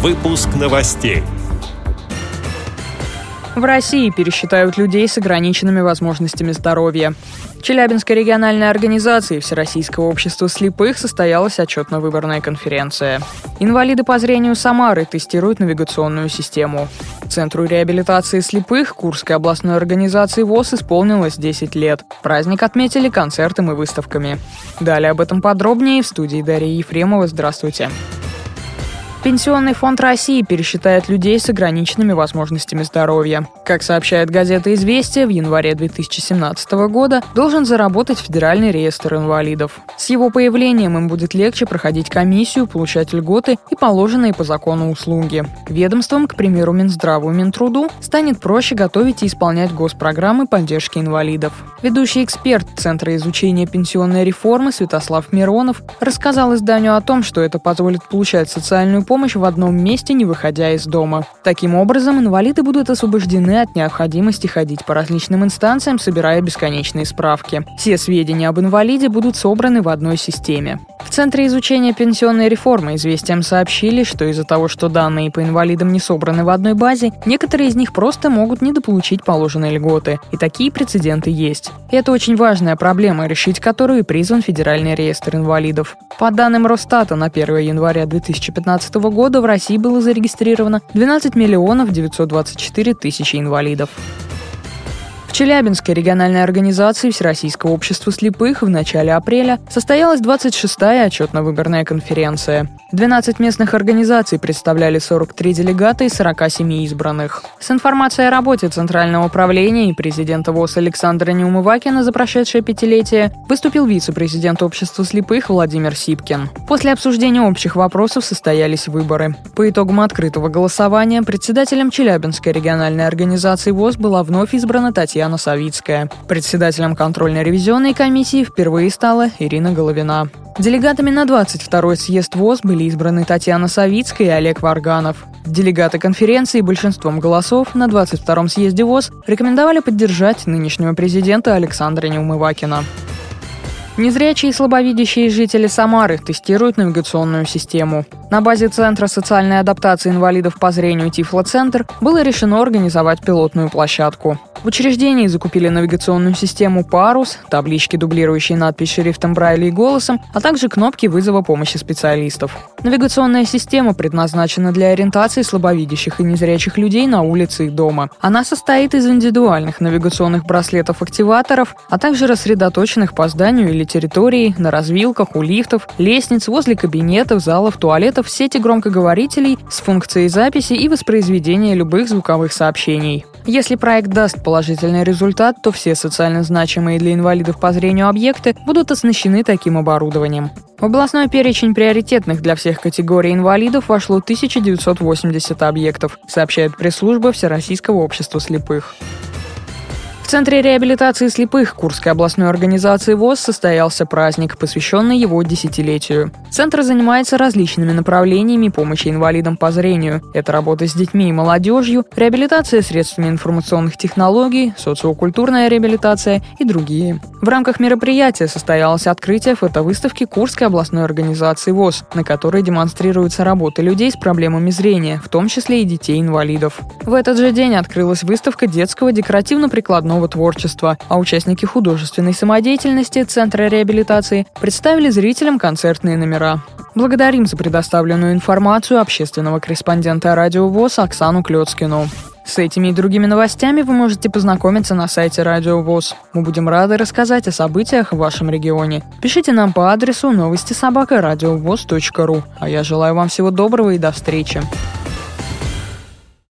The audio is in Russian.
Выпуск новостей. В России пересчитают людей с ограниченными возможностями здоровья. Челябинской региональной организации Всероссийского общества слепых состоялась отчетно-выборная конференция. Инвалиды по зрению Самары тестируют навигационную систему. Центру реабилитации слепых Курской областной организации ВОЗ исполнилось 10 лет. Праздник отметили концертом и выставками. Далее об этом подробнее в студии Дарья Ефремова. Здравствуйте. Здравствуйте. Пенсионный фонд России пересчитает людей с ограниченными возможностями здоровья. Как сообщает газета «Известия», в январе 2017 года должен заработать Федеральный реестр инвалидов. С его появлением им будет легче проходить комиссию, получать льготы и положенные по закону услуги. Ведомством, к примеру, Минздраву и Минтруду, станет проще готовить и исполнять госпрограммы поддержки инвалидов. Ведущий эксперт Центра изучения пенсионной реформы Святослав Миронов рассказал изданию о том, что это позволит получать социальную помощь в одном месте, не выходя из дома. Таким образом, инвалиды будут освобождены от необходимости ходить по различным инстанциям, собирая бесконечные справки. Все сведения об инвалиде будут собраны в одной системе. В Центре изучения пенсионной реформы известиям сообщили, что из-за того, что данные по инвалидам не собраны в одной базе, некоторые из них просто могут недополучить положенные льготы. И такие прецеденты есть. И это очень важная проблема, решить которую призван Федеральный реестр инвалидов. По данным Росстата, на 1 января 2015 года в России было зарегистрировано 12 миллионов 924 тысячи инвалидов. Челябинской региональной организации Всероссийского общества слепых в начале апреля состоялась 26-я отчетно-выборная конференция. 12 местных организаций представляли 43 делегата из 47 избранных. С информацией о работе Центрального управления и президента ВОЗ Александра Неумывакина за прошедшее пятилетие выступил вице-президент общества слепых Владимир Сипкин. После обсуждения общих вопросов состоялись выборы. По итогам открытого голосования председателем Челябинской региональной организации ВОЗ была вновь избрана Татьяна Савицкая. Председателем контрольно-ревизионной комиссии впервые стала Ирина Головина. Делегатами на 22-й съезд ВОЗ были избраны Татьяна Савицкая и Олег Варганов. Делегаты конференции большинством голосов на 22-м съезде ВОЗ рекомендовали поддержать нынешнего президента Александра Неумывакина. Незрячие и слабовидящие жители Самары тестируют навигационную систему. На базе Центра социальной адаптации инвалидов по зрению Тифлоцентр было решено организовать пилотную площадку. В учреждении закупили навигационную систему «Парус», таблички, дублирующие надпись шрифтом Брайля и голосом, а также кнопки вызова помощи специалистов. Навигационная система предназначена для ориентации слабовидящих и незрячих людей на улице и дома. Она состоит из индивидуальных навигационных браслетов-активаторов, а также рассредоточенных по зданию или территории, на развилках, у лифтов, лестниц, возле кабинетов, залов, туалетов, сети громкоговорителей с функцией записи и воспроизведения любых звуковых сообщений. Если проект даст положительный результат, то все социально значимые для инвалидов по зрению объекты будут оснащены таким оборудованием. В областной перечень приоритетных для всех категорий инвалидов вошло 1980 объектов, сообщает пресс-служба Всероссийского общества слепых. В Центре реабилитации слепых Курской областной организации ВОЗ состоялся праздник, посвященный его десятилетию. Центр занимается различными направлениями помощи инвалидам по зрению. Это работа с детьми и молодежью, реабилитация средствами информационных технологий, социокультурная реабилитация и другие. В рамках мероприятия состоялось открытие фотовыставки Курской областной организации ВОЗ, на которой демонстрируются работы людей с проблемами зрения, в том числе и детей-инвалидов. В этот же день открылась выставка детского декоративно-прикладного прикладного творчества, а участники художественной самодеятельности Центра реабилитации представили зрителям концертные номера. Благодарим за предоставленную информацию общественного корреспондента Радио ВОЗ Оксану Клецкину. С этими и другими новостями вы можете познакомиться на сайте Радио ВОЗ. Мы будем рады рассказать о событиях в вашем регионе. Пишите нам по адресу новости собака ру. А я желаю вам всего доброго и до встречи.